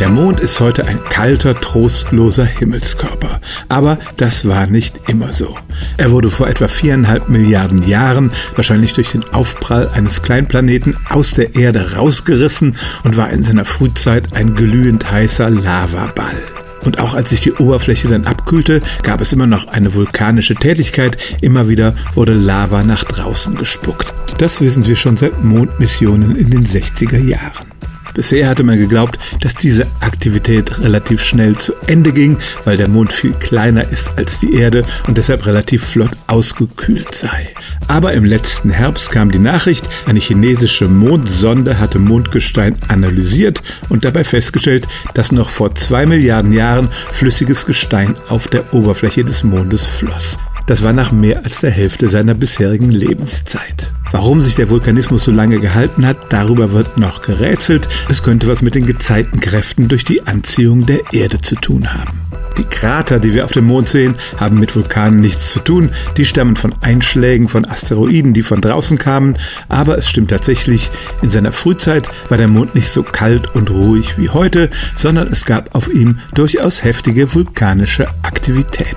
Der Mond ist heute ein kalter, trostloser Himmelskörper. Aber das war nicht immer so. Er wurde vor etwa viereinhalb Milliarden Jahren, wahrscheinlich durch den Aufprall eines Kleinplaneten, aus der Erde rausgerissen und war in seiner Frühzeit ein glühend heißer Lavaball. Und auch als sich die Oberfläche dann abkühlte, gab es immer noch eine vulkanische Tätigkeit. Immer wieder wurde Lava nach draußen gespuckt. Das wissen wir schon seit Mondmissionen in den 60er Jahren. Bisher hatte man geglaubt, dass diese Aktivität relativ schnell zu Ende ging, weil der Mond viel kleiner ist als die Erde und deshalb relativ flott ausgekühlt sei. Aber im letzten Herbst kam die Nachricht, eine chinesische Mondsonde hatte Mondgestein analysiert und dabei festgestellt, dass noch vor zwei Milliarden Jahren flüssiges Gestein auf der Oberfläche des Mondes floss. Das war nach mehr als der Hälfte seiner bisherigen Lebenszeit. Warum sich der Vulkanismus so lange gehalten hat, darüber wird noch gerätselt. Es könnte was mit den Gezeitenkräften durch die Anziehung der Erde zu tun haben. Die Krater, die wir auf dem Mond sehen, haben mit Vulkanen nichts zu tun. Die stammen von Einschlägen von Asteroiden, die von draußen kamen. Aber es stimmt tatsächlich, in seiner Frühzeit war der Mond nicht so kalt und ruhig wie heute, sondern es gab auf ihm durchaus heftige vulkanische Aktivitäten.